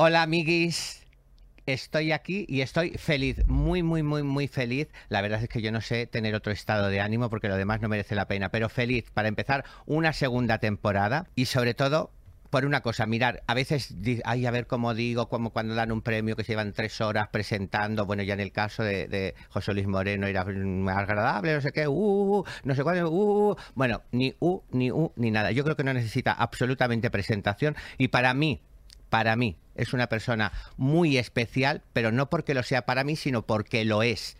Hola, amiguis. Estoy aquí y estoy feliz, muy, muy, muy, muy feliz. La verdad es que yo no sé tener otro estado de ánimo porque lo demás no merece la pena, pero feliz para empezar una segunda temporada y sobre todo por una cosa, mirar, a veces, ay, a ver cómo digo, como cuando dan un premio que se llevan tres horas presentando, bueno, ya en el caso de, José Luis Moreno era agradable, no sé qué, uh, uh, uh no sé cuál, uh, uh, bueno, ni u, ni u, ni nada. Yo creo que no necesita absolutamente presentación y para mí, para mí, es una persona muy especial, pero no porque lo sea para mí, sino porque lo es.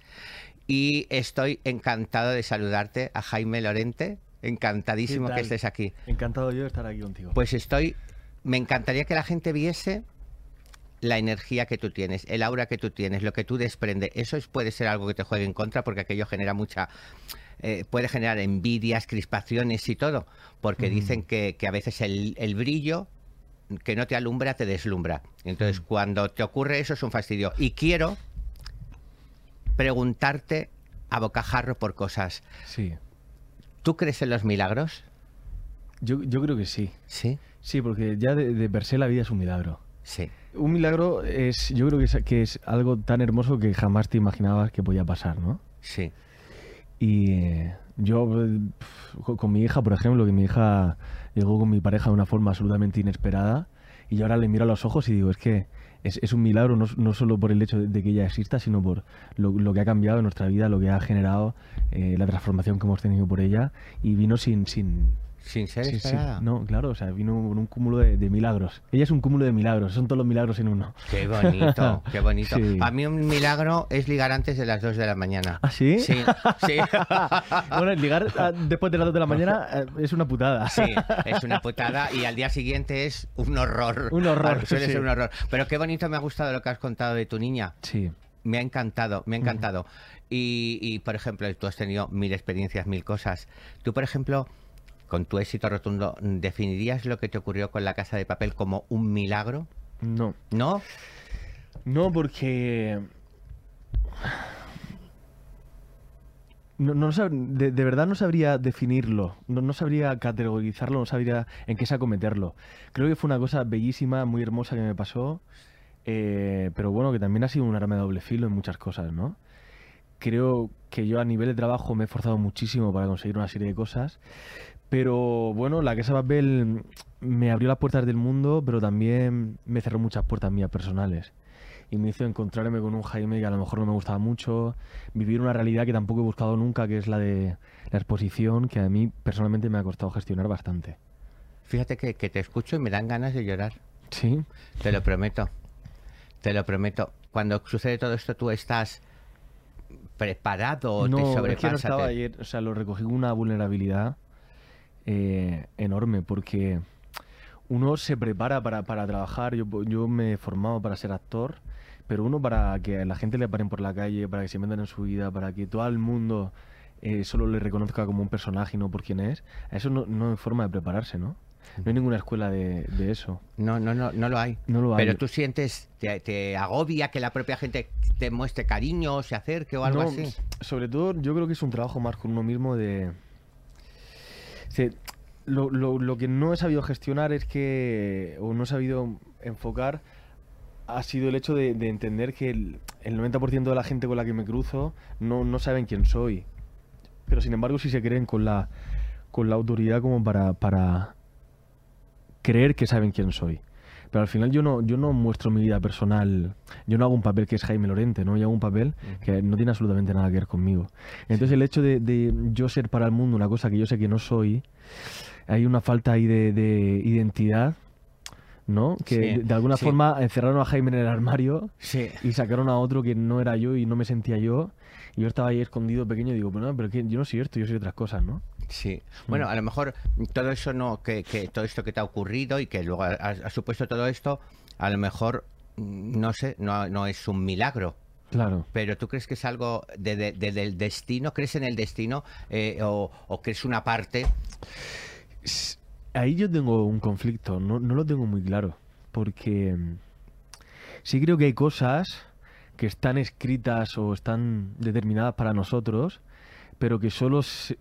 Y estoy encantado de saludarte a Jaime Lorente. Encantadísimo que estés aquí. Encantado yo de estar aquí contigo. Pues estoy. Me encantaría que la gente viese la energía que tú tienes, el aura que tú tienes, lo que tú desprendes. Eso puede ser algo que te juegue en contra porque aquello genera mucha. Eh, puede generar envidias, crispaciones y todo, porque dicen que, a veces el brillo que no te alumbra te deslumbra. Entonces, mm. cuando te ocurre eso es un fastidio. Y quiero preguntarte a bocajarro por cosas. Sí. ¿Tú crees en los milagros? Yo, yo creo que sí. ¿Sí? Sí, porque ya de, per se la vida es un milagro. Sí. Un milagro es, yo creo que es, que es algo tan hermoso que jamás te imaginabas que podía pasar, ¿no? Sí. Y eh, yo, con mi hija, por ejemplo, que mi hija llegó con mi pareja de una forma absolutamente inesperada y yo ahora le miro a los ojos y digo, es que es, un milagro no, no, solo por el hecho de, que ella exista, sino por lo, que ha cambiado en nuestra vida, lo que ha generado, eh, la transformación que hemos tenido por ella y vino sin, sin, sin ser sí, No, claro, o sea, vino con un cúmulo de, milagros. Ella es un cúmulo de milagros, son todos los milagros en uno. Qué bonito, qué bonito. A mí un milagro es ligar antes de las 2 de la mañana. ¿Ah, sí? Sí, sí. bueno, ligar ah, después de las 2 de la mañana eh, es una putada. Sí, es una putada y al día siguiente es un horror. Un horror. Suele ser un horror. Pero qué bonito me ha gustado lo que has contado de tu niña. Sí. Me ha encantado, me ha encantado. y, y, por ejemplo, tú has tenido mil experiencias, mil cosas. Tú, por ejemplo, con tu éxito rotundo, ¿definirías lo que te ocurrió con la casa de papel como un milagro? No. ¿No? No, porque... No, no de, verdad no sabría definirlo, no, no, sabría categorizarlo, no sabría en qué acometerlo. Creo que fue una cosa bellísima, muy hermosa que me pasó, eh, pero bueno, que también ha sido un arma de doble filo en muchas cosas, ¿no? Creo que yo a nivel de trabajo me he esforzado muchísimo para conseguir una serie de cosas, pero bueno, la Casa Papel me abrió las puertas del mundo, pero también me cerró muchas puertas mías personales. Y me hizo encontrarme con un Jaime que a lo mejor no me gustaba mucho, vivir una realidad que tampoco he buscado nunca, que es la de la exposición, que a mí personalmente me ha costado gestionar bastante. Fíjate que, te escucho y me dan ganas de llorar. Sí. Te lo prometo. Te lo prometo. Cuando sucede todo esto, tú estás preparado o no, te sobrepasas. Es que no estaba ayer, o sea, lo recogí con una vulnerabilidad eh, enorme porque uno se prepara para, trabajar. Yo, yo, me he formado para ser actor, pero uno para que la gente le paren por la calle, para que se metan en su vida, para que todo el mundo eh, solo le reconozca como un personaje y no por quién es. Eso no, no hay forma de prepararse, ¿no? No hay ninguna escuela de, eso. No, no, no, no lo hay. No lo hay. Pero tú sientes, te, agobia que la propia gente te muestre cariño, se acerque o algo así. Sobre todo, yo creo que es un trabajo más con uno mismo de, lo, lo, que no he sabido gestionar es que, o no he sabido enfocar, ha sido el hecho de, entender que el, 90% de la gente con la que me cruzo no, no saben quién soy. Pero sin embargo sí se creen con la, con la autoridad como para, para creer que saben quién soy. Pero al final yo no, yo no muestro mi vida personal, yo no hago un papel que es Jaime Lorente, ¿no? Yo hago un papel que no tiene absolutamente nada que ver conmigo. Entonces el hecho de, yo ser para el mundo una cosa que yo sé que no soy, hay una falta ahí de, identidad ¿no? Que de, alguna forma encerraron a Jaime en el armario y sacaron a otro que no era yo y no me sentía yo. Y yo estaba ahí escondido pequeño y digo, pero, no, pero que yo no soy esto, yo soy otras cosas, ¿no? Sí. Bueno, mm. a lo mejor todo eso no, que, todo esto que te ha ocurrido y que luego ha, supuesto todo esto, a lo mejor, mm, no sé, no, no es un milagro. Claro. Pero tú crees que es algo de, del destino, crees en el destino eh, o, o crees una parte. Ahí yo tengo un conflicto, no, no lo tengo muy claro, porque mm, sí creo que hay cosas que están escritas o están determinadas para nosotros, pero que solo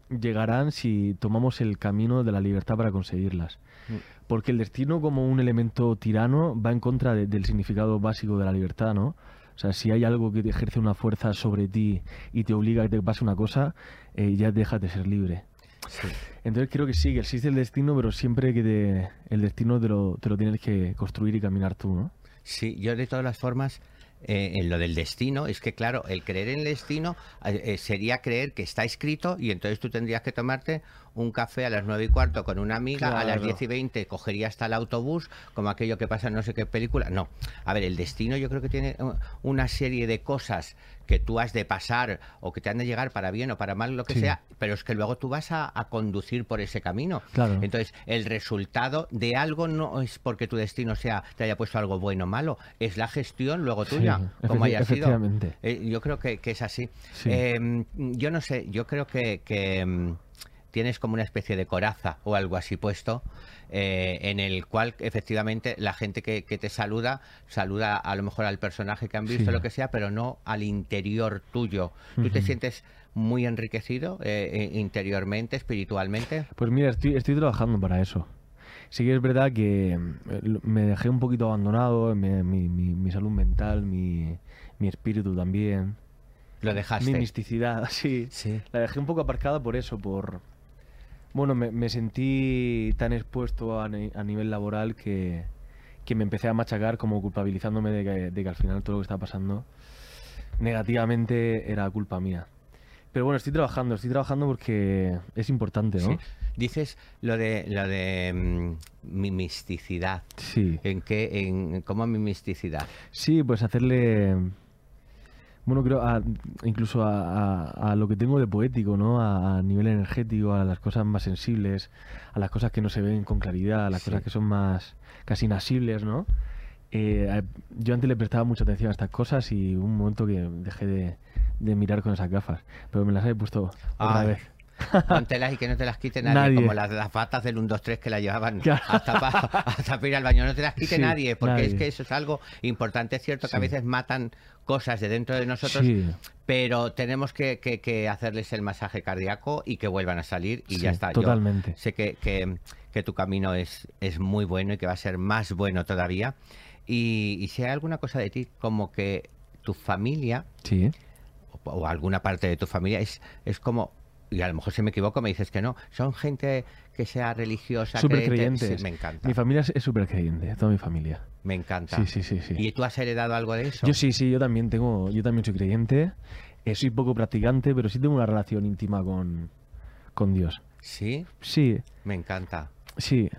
llegarán si tomamos el camino de la libertad para conseguirlas. Mm. Porque el destino como un elemento tirano va en contra de- del significado básico de la libertad, ¿no? O sea, si hay algo que te ejerce una fuerza sobre ti y te obliga a que te pase una cosa, eh, ya dejas de ser libre. Sí. Entonces creo que sí, que existe el destino, pero siempre que te- el destino te lo, te lo tienes que construir y caminar tú, ¿no? Sí, yo de todas las formas, eh, en lo del destino, es que claro, el creer en el destino eh, eh, sería creer que está escrito y entonces tú tendrías que tomarte un café a las nueve y cuarto con una amiga, a las Claro. diez y veinte cogería hasta el autobús, como aquello que pasa en no sé qué película. No, a ver, el destino yo creo que tiene una serie de cosas que tú has de pasar o que te han de llegar para bien o para mal, lo que Sí. sea, pero es que luego tú vas a, a conducir por ese camino. Claro. Entonces, el resultado de algo no es porque tu destino sea te haya puesto algo bueno o malo, es la gestión luego Sí, tuya, como haya sido. Eh, yo creo que, que es así. Sí. Eh, yo no sé, yo creo que, que, mm, tienes como una especie de coraza o algo así puesto, eh, en el cual efectivamente la gente que, que te saluda, saluda a lo mejor al personaje que han visto, Sí. lo que sea, pero no al interior tuyo. ¿Tú te sientes muy enriquecido eh, eh, interiormente, espiritualmente? Pues mira, estoy, estoy trabajando para eso. Sí que es verdad que me dejé un poquito abandonado, mi, mi- mi- mi salud mental, mi, mi espíritu también, Lo mi dejaste. misticidad, sí. Sí. La dejé un poco aparcada por eso, por... Bueno, me, me sentí tan expuesto a, ni- a nivel laboral que, que me empecé a machacar como culpabilizándome de que, de que al final todo lo que estaba pasando negativamente era culpa mía. Pero bueno, estoy trabajando, estoy trabajando porque es importante, ¿no? Sí. Dices lo de lo de mm, mi misticidad. Sí. ¿En qué? En, ¿Cómo mi misticidad? Sí, pues hacerle. Bueno, creo a- incluso a, a- a lo que tengo de poético, ¿no? A, nivel energético, a las cosas más sensibles, a las cosas que no se ven con claridad, a las Sí. cosas que son más casi inasibles, ¿no? Eh, yo antes le prestaba mucha atención a estas cosas y un momento que dejé de, de mirar con esas gafas, pero me las he puesto otra vez. Póntelas y que no te las quite nadie, Nadie. como las, las batas del 1, 2, 3 que la llevaban Claro. hasta, pa- hasta para ir al baño. No te las quite Sí, nadie, porque es que eso es algo importante. Es cierto que a veces matan cosas de dentro de nosotros, Sí, pero tenemos que, que- que hacerles el masaje cardíaco y que vuelvan a salir y ya está. Yo Totalmente. sé que, que- que tu camino es, es muy bueno y que va a ser más bueno todavía. Y, y si hay alguna cosa de ti, como que tu familia Sí. o alguna parte de tu familia es, es como, y a lo mejor si me equivoco me dices que no, son gente que sea religiosa, Súper creyente. Sí, me encanta, Mi familia es súper creyente, toda mi familia. me encanta. Sí, sí, sí, sí. ¿Y tú has heredado algo de eso? Yo sí, sí, yo también tengo, yo también soy creyente. Eh, soy poco practicante, pero sí tengo una relación íntima con, con Dios. Sí, Sí, me encanta. sí.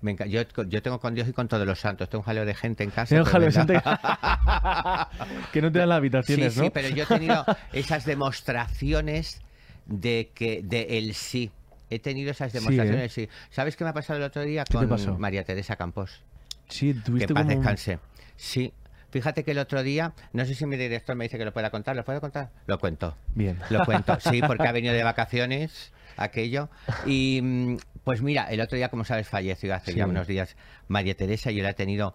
Me enca- yo, yo tengo con Dios y con todos los santos. Tengo un jaleo de gente en casa. Tengo un jaleo de tremenda. que no te dan las Sí, habitaciones, sí, ¿no? pero yo he tenido esas demostraciones de que de el sí. He tenido esas Sí, ¿eh? demostraciones de sí. ¿Sabes qué me ha pasado el otro día ¿Qué te con? María Teresa Campos? Sí, Que tuviste paz como descanse. Sí. Fíjate que el otro día, no sé si mi director me dice que lo pueda contar, ¿lo puedo contar? Lo cuento. Bien. Lo cuento, sí, porque ha venido de vacaciones aquello. Y mm, pues mira, el otro día, como sabes, falleció hace ya Sí. unos días María Teresa. Yo le he tenido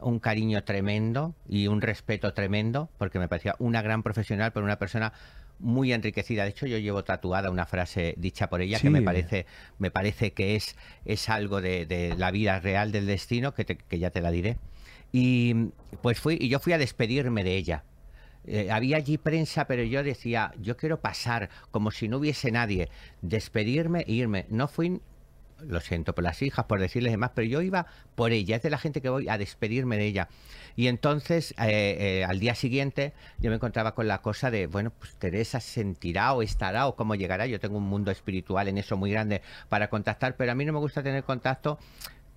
un cariño tremendo y un respeto tremendo, porque me parecía una gran profesional, pero una persona muy enriquecida. De hecho, yo llevo tatuada una frase dicha por ella que me parece, me parece que es, es algo de, de la vida real del destino, que, te- que ya te la diré. Y pues fui, y yo fui a despedirme de ella. Eh, había allí prensa, pero yo decía, yo quiero pasar como si no hubiese nadie, despedirme e irme. No fui, lo siento por las hijas, por decirles demás, pero yo iba por ella, es de la gente que voy a despedirme de ella. Y entonces, eh, eh, al día siguiente, yo me encontraba con la cosa de, bueno, pues Teresa sentirá o estará o cómo llegará. Yo tengo un mundo espiritual en eso muy grande para contactar, pero a mí no me gusta tener contacto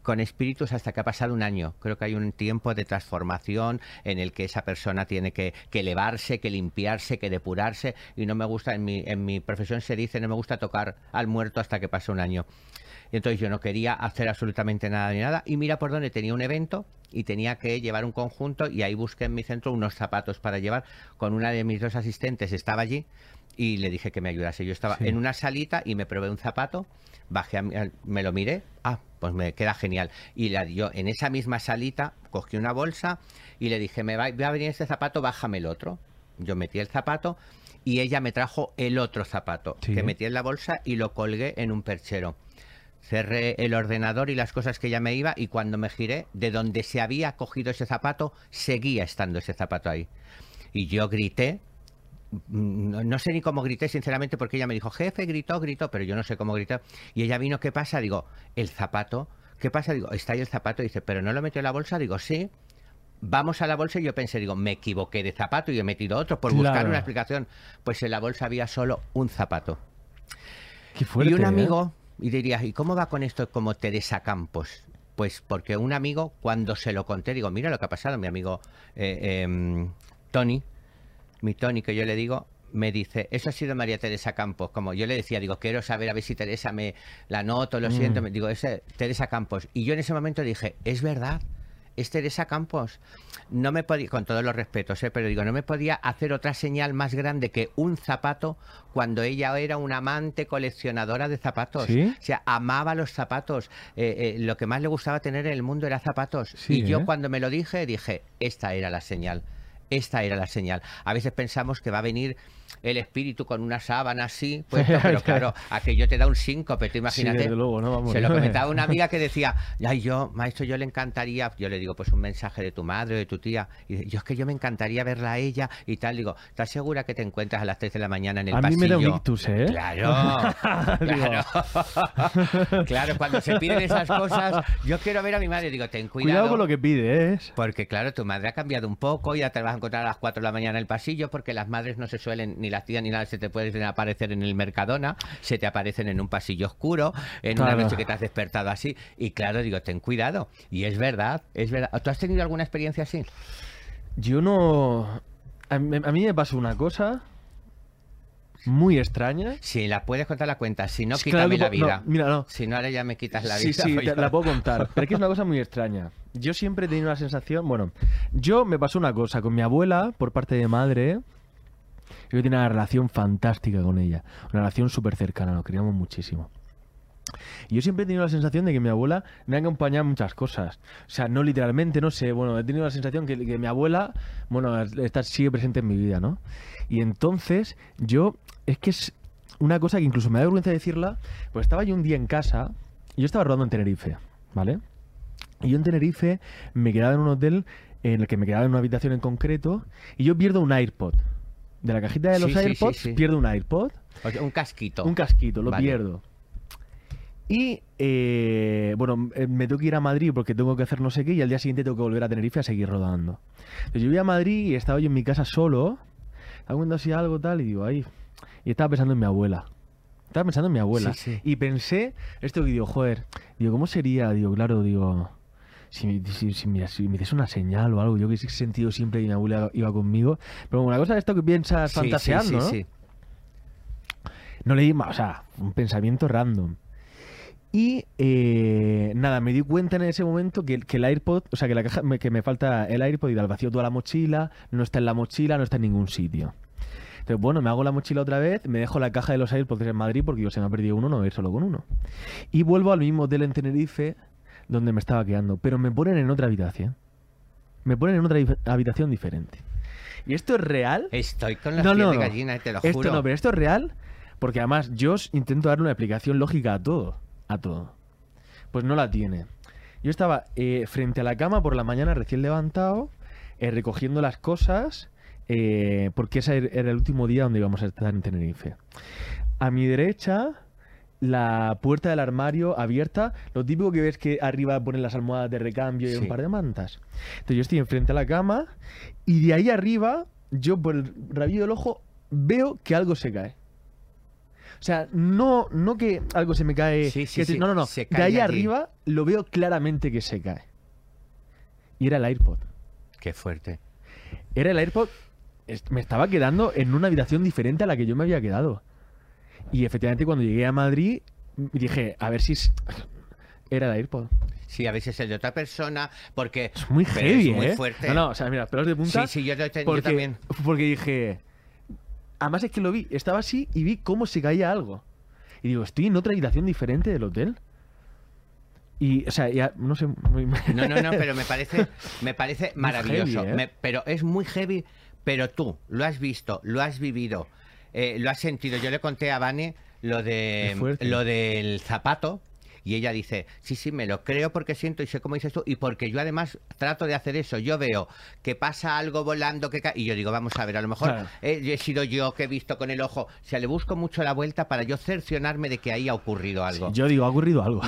con espíritus hasta que ha pasado un año. Creo que hay un tiempo de transformación en el que esa persona tiene que, que elevarse, que limpiarse, que depurarse. Y no me gusta, en mi, en mi profesión se dice, no me gusta tocar al muerto hasta que pase un año. Y entonces yo no quería hacer absolutamente nada ni nada. Y mira por dónde tenía un evento y tenía que llevar un conjunto y ahí busqué en mi centro unos zapatos para llevar. Con una de mis dos asistentes estaba allí y le dije que me ayudase. Yo estaba Sí. en una salita y me probé un zapato, bajé, a me lo miré, ah, pues me queda genial. Y la, yo en esa misma salita cogí una bolsa y le dije, me va, va a venir este zapato, bájame el otro. yo metí el zapato y ella me trajo el otro zapato Sí. que metí en la bolsa y lo colgué en un perchero. Cerré el ordenador y las cosas que ella me iba y cuando me giré, de donde se había cogido ese zapato, seguía estando ese zapato ahí. Y yo grité, no, no sé ni cómo grité, sinceramente, porque ella me dijo, jefe, gritó, gritó, pero yo no sé cómo gritó. Y ella vino, ¿qué pasa? Digo, el zapato, ¿qué pasa? Digo, está ahí el zapato. dice, ¿pero no lo metió en la bolsa? Digo, sí. Vamos a la bolsa y yo pensé, digo, me equivoqué de zapato y he metido otro por buscar Claro. una explicación. Pues en la bolsa había solo un zapato. Qué fuerte. y un ¿eh? amigo, y dirías, ¿y cómo va con esto como Teresa Campos? Pues porque un amigo, cuando se lo conté, digo, mira lo que ha pasado, mi amigo eh, em, Tony, mi Tony, que yo le digo, me dice, eso ha sido María Teresa Campos. Como yo le decía, digo, quiero saber a ver si Teresa me la noto, lo siento. Mm. Me digo, es Teresa Campos. Y yo en ese momento dije, es verdad. Es Teresa Campos. No me podía, con todos los respetos, ¿eh? pero digo, no me podía hacer otra señal más grande que un zapato cuando ella era una amante coleccionadora de zapatos. ¿Sí? O sea, amaba los zapatos. Eh, eh, lo que más le gustaba tener en el mundo era zapatos. Sí, y yo ¿eh? cuando me lo dije, dije, esta era la señal. Esta era la señal. A veces pensamos que va a venir el espíritu con una sábana así, puesto, pero claro, aquello te da un síncope, tú Sí, imagínate. desde luego, ¿no? Vamos, Se lo comentaba una amiga que decía, ay, yo, maestro, yo le encantaría, yo le digo, pues un mensaje de tu madre o de tu tía. Y dice, yo es que yo me encantaría verla a ella y tal. Digo, ¿estás segura que te encuentras a las 3 de la mañana en el A mí pasillo? me da un ictus, ¿eh? Claro. claro, cuando se piden esas cosas, yo quiero ver a mi madre. Digo, ten cuidado. Cuidado con lo que pides. Porque claro, tu madre ha cambiado un poco, ya te vas a encontrar a las 4 de la mañana en el pasillo, porque las madres no se suelen, ni las tías ni nada, se te pueden aparecer en el Mercadona, se te aparecen en un pasillo oscuro, en Claro. una noche que te has despertado así. Y claro, digo, ten cuidado. Y es verdad, es verdad. ¿Tú has tenido alguna experiencia así? Yo no. A mí, me pasó una cosa muy extraña. Si la puedes contar la cuenta, si no, Sí, claro quítame que la no, vida. mira, no. Si no, ahora ya me quitas la sí, vida. sí, pues te yo- la puedo contar. Pero es que es una cosa muy extraña. Yo siempre he tenido la sensación. Bueno, yo me pasó una cosa con mi abuela, por parte de madre. Yo tenía una relación fantástica con ella. Una relación súper cercana, nos queríamos muchísimo. Y yo siempre he tenido la sensación de que mi abuela me ha acompañado en muchas cosas. O sea, no literalmente, no sé. Bueno, he tenido la sensación que, que mi abuela, bueno, está, sigue presente en mi vida, ¿no? Y entonces, yo, es que es una cosa que incluso me da vergüenza decirla, pues estaba yo un día en casa, y yo estaba rodando en Tenerife, ¿vale? Y yo en Tenerife me quedaba en un hotel en el que me quedaba en una habitación en concreto, y yo pierdo un AirPod. De la cajita de los Sí, sí, sí, AirPods, sí. pierdo un AirPod. O sea, un casquito. Un casquito, lo Vale. pierdo. Y eh, bueno, eh, me tengo que ir a Madrid porque tengo que hacer no sé qué y al día siguiente tengo que volver a Tenerife a seguir rodando. Entonces yo voy a Madrid y estaba yo en mi casa solo, estaba comiendo así algo tal y digo, ay, y estaba pensando en mi abuela. Estaba pensando en mi abuela. Y pensé, esto que digo, joder, digo, ¿cómo sería? Digo, claro, digo, si, si, si, mira, si me hiciese una señal o algo, yo que he sentido siempre que mi abuela iba conmigo. Pero una cosa es esto que piensas Sí, fantaseando, sí, ¿no? sí. No leí más, o sea, un pensamiento random. Y eh, nada, me di cuenta en ese momento que, que el AirPod, o sea, que la caja, me- que me falta el AirPod y al vacío toda la mochila, no está en la mochila, no está en ningún sitio. Entonces, bueno, me hago la mochila otra vez, me dejo la caja de los AirPods en Madrid porque yo se me ha perdido uno, no voy a ir solo con uno. Y vuelvo al mismo hotel en Tenerife donde me estaba quedando, pero me ponen en otra habitación. Me ponen en otra habitación diferente. ¿Y esto es real? Estoy con la No, de gallina, te lo Esto juro. no, pero esto es real porque además yo intento dar una explicación lógica a todo. A todo. Pues no la tiene. Yo estaba eh, frente a la cama por la mañana recién levantado, eh, recogiendo las cosas, eh, porque ese era el último día donde íbamos a estar en Tenerife. A mi derecha, la puerta del armario abierta, lo típico que ves que arriba ponen las almohadas de recambio y Sí. un par de mantas. Entonces yo estoy enfrente a la cama y de ahí arriba, yo por el rabillo del ojo, veo que algo se cae. O sea, no, no que algo se me cae. Sí, sí, que no, no, no. se De ahí allí. arriba lo veo claramente que se cae. Y era el AirPod. Qué fuerte. Era el AirPod. Me estaba quedando en una habitación diferente a la que yo me había quedado. Y efectivamente, cuando llegué a Madrid, dije, a ver si. es- Era el AirPod. Sí, a veces el de otra persona, porque... Es muy heavy, es muy ¿eh? fuerte. No, no, o sea, mira, pelos de punta. Sí, sí, yo, he ten- yo porque, también. porque dije. Además es que lo vi, estaba así y vi cómo se caía algo. Y digo, estoy en otra habitación diferente del hotel. Y, o sea, ya, no sé. muy- No, no, no, pero me parece, me parece maravilloso. heavy, ¿eh? Me- pero es muy heavy pero tú lo has visto, lo has vivido, eh, lo has sentido. Yo le conté a Vane lo de lo del zapato. Y ella dice, sí, sí, me lo creo porque siento y sé cómo dices tú y porque yo además trato de hacer eso. Yo veo que pasa algo volando que y yo digo, vamos a ver, a lo mejor Claro. he, he sido yo que he visto con el ojo. O sea, le busco mucho la vuelta para yo cercionarme de que ahí ha ocurrido algo. Yo digo, ha ocurrido algo.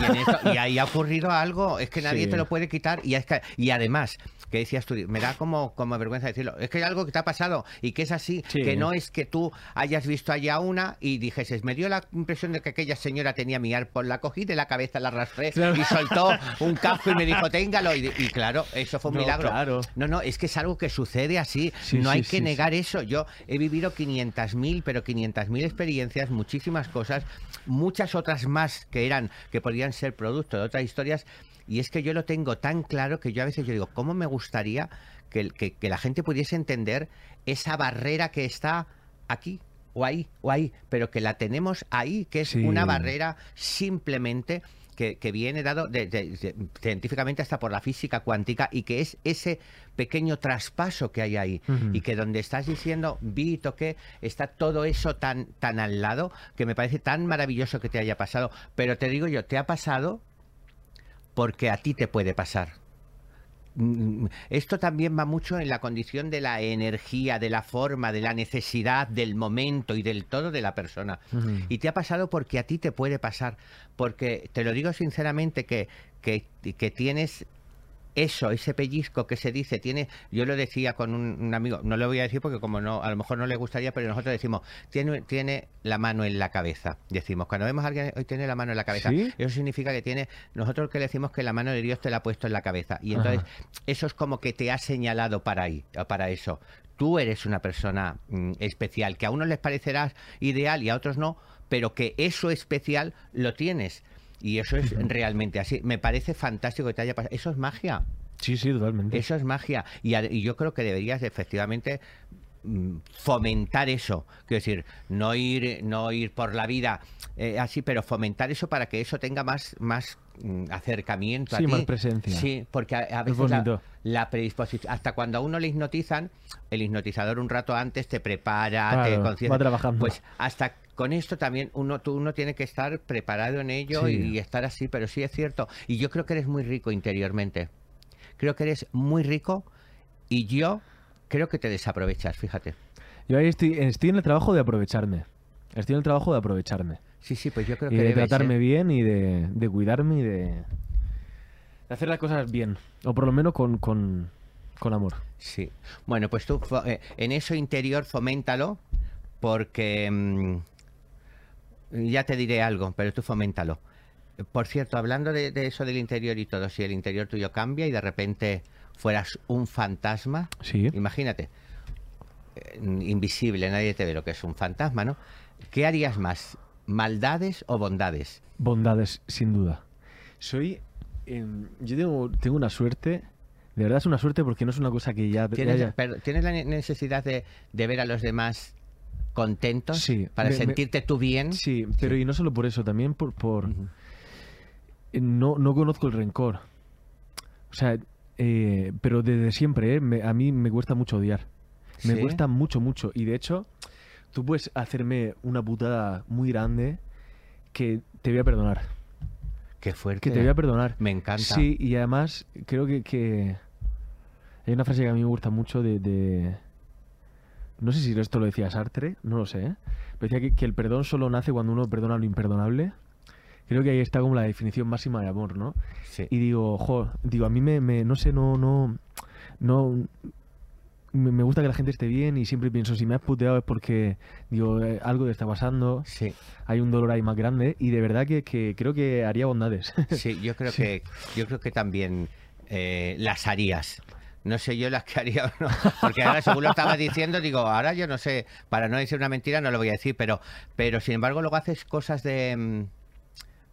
Y, ahí ha ocurrido algo, es que nadie Sí. te lo puede quitar. Y, es que- y además, que decías tú, me da como, como vergüenza decirlo, es que hay algo que te ha pasado y que es así, Sí. que no es que tú hayas visto allá una y dijeses, me dio la impresión de que aquella señora tenía mi AirPod, la cogí de la cabeza, la arrastré Claro. y soltó un casco y me dijo, téngalo. Y, y claro, eso fue un No, milagro. claro. No, no, es que es algo que sucede así. Sí, no sí, hay que sí, negar eso. Yo he vivido 500.000, pero 500.000 experiencias, muchísimas cosas, muchas otras más que eran, que podían ser producto de otras historias. Y es que yo lo tengo tan claro que yo a veces yo digo, ¿cómo me gustaría que, el- que- que la gente pudiese entender esa barrera que está aquí? O ahí, o ahí, pero que la tenemos ahí, que es Sí. una barrera simplemente que, que viene dado de- de- de- científicamente hasta por la física cuántica y que es ese pequeño traspaso que hay ahí. Y que donde estás diciendo vi toqué está todo eso tan tan al lado que me parece tan maravilloso que te haya pasado. Pero te digo yo te ha pasado porque a ti te puede pasar esto también va mucho en la condición de la energía, de la forma, de la necesidad, del momento y del todo de la persona. Y te ha pasado porque a ti te puede pasar. Porque te lo digo sinceramente que, que, que tienes eso, ese pellizco que se dice, tiene, yo lo decía con un, un amigo, no le voy a decir porque como no, a lo mejor no le gustaría, pero nosotros decimos, tiene, tiene la mano en la cabeza. Decimos, cuando vemos a alguien hoy tiene la mano en la cabeza, ¿Sí? eso significa que tiene, nosotros que le decimos que la mano de Dios te la ha puesto en la cabeza. Y entonces, Ajá. eso es como que te ha señalado para ahí, para eso. Tú eres una persona mm, especial, que a unos les parecerás ideal y a otros no, pero que eso especial lo tienes. Y eso es realmente así. Me parece fantástico que te haya pasado. Eso es magia. Sí, sí, totalmente. Eso es magia. Y, y yo creo que deberías efectivamente mm, fomentar eso. Quiero decir, no ir, no ir por la vida eh, así, pero fomentar eso para que eso tenga más, más mm, acercamiento a Sí, ti. más presencia. Sí, porque a, a Es veces la, predisposición, hasta cuando a uno le hipnotizan, el hipnotizador un rato antes te prepara, te Claro, va trabajando. Pues hasta con esto también uno, tú, uno tiene que estar preparado en ello Sí. y estar así, pero sí es cierto. Y yo creo que eres muy rico interiormente. Creo que eres muy rico y yo creo que te desaprovechas, fíjate. Yo ahí estoy, estoy en el trabajo de aprovecharme. Estoy en el trabajo de aprovecharme. Sí, sí, pues yo creo Y que de tratarme bien y de, de cuidarme y de, de hacer las cosas bien. O por lo menos con, con, con amor. Sí. Bueno, pues tú eh, en eso interior foméntalo porque mm, ya te diré algo, pero tú foméntalo. Por cierto, hablando de, de eso del interior y todo, si el interior tuyo cambia y de repente fueras un fantasma, Sí. imagínate, eh, invisible, nadie te ve lo que es un fantasma, ¿no? ¿Qué harías más? ¿Maldades o bondades? Bondades, sin duda. Soy. em, yo tengo, tengo una suerte. De verdad es una suerte porque no es una cosa que ya. ¿Tienes, ya- per- ¿tienes la ne- necesidad de, de ver a los demás contentos Sí, para me- me- sentirte tú bien? Sí, pero y no solo por eso, también por. por no, no conozco el rencor. O sea, eh, pero desde siempre, ¿eh? Me- a mí me cuesta mucho odiar. Me ¿Sí? cuesta mucho, mucho. Y de hecho, tú puedes hacerme una putada muy grande que te voy a perdonar. Qué fuerte. Que te voy a perdonar. Me encanta. Sí, y además creo que, que hay una frase que a mí me gusta mucho de, de- No sé si esto lo decía Sartre, no lo sé, ¿eh? Pero decía que, que el perdón solo nace cuando uno perdona lo imperdonable. Creo que ahí está como la definición máxima de amor, ¿no? Sí. Y digo, jo, digo, a mí me, me- no sé, no, no, no, me, gusta que la gente esté bien y siempre pienso, si me has puteado es porque, digo, eh, algo te está pasando, Sí, hay un dolor ahí más grande y de verdad que, que creo que haría bondades. sí, yo creo Sí. que yo creo que también eh, las harías. No sé yo las que haría o no, porque ahora según lo estabas diciendo, digo, ahora yo no sé, para no decir una mentira no lo voy a decir, pero, pero sin embargo luego haces cosas de mm,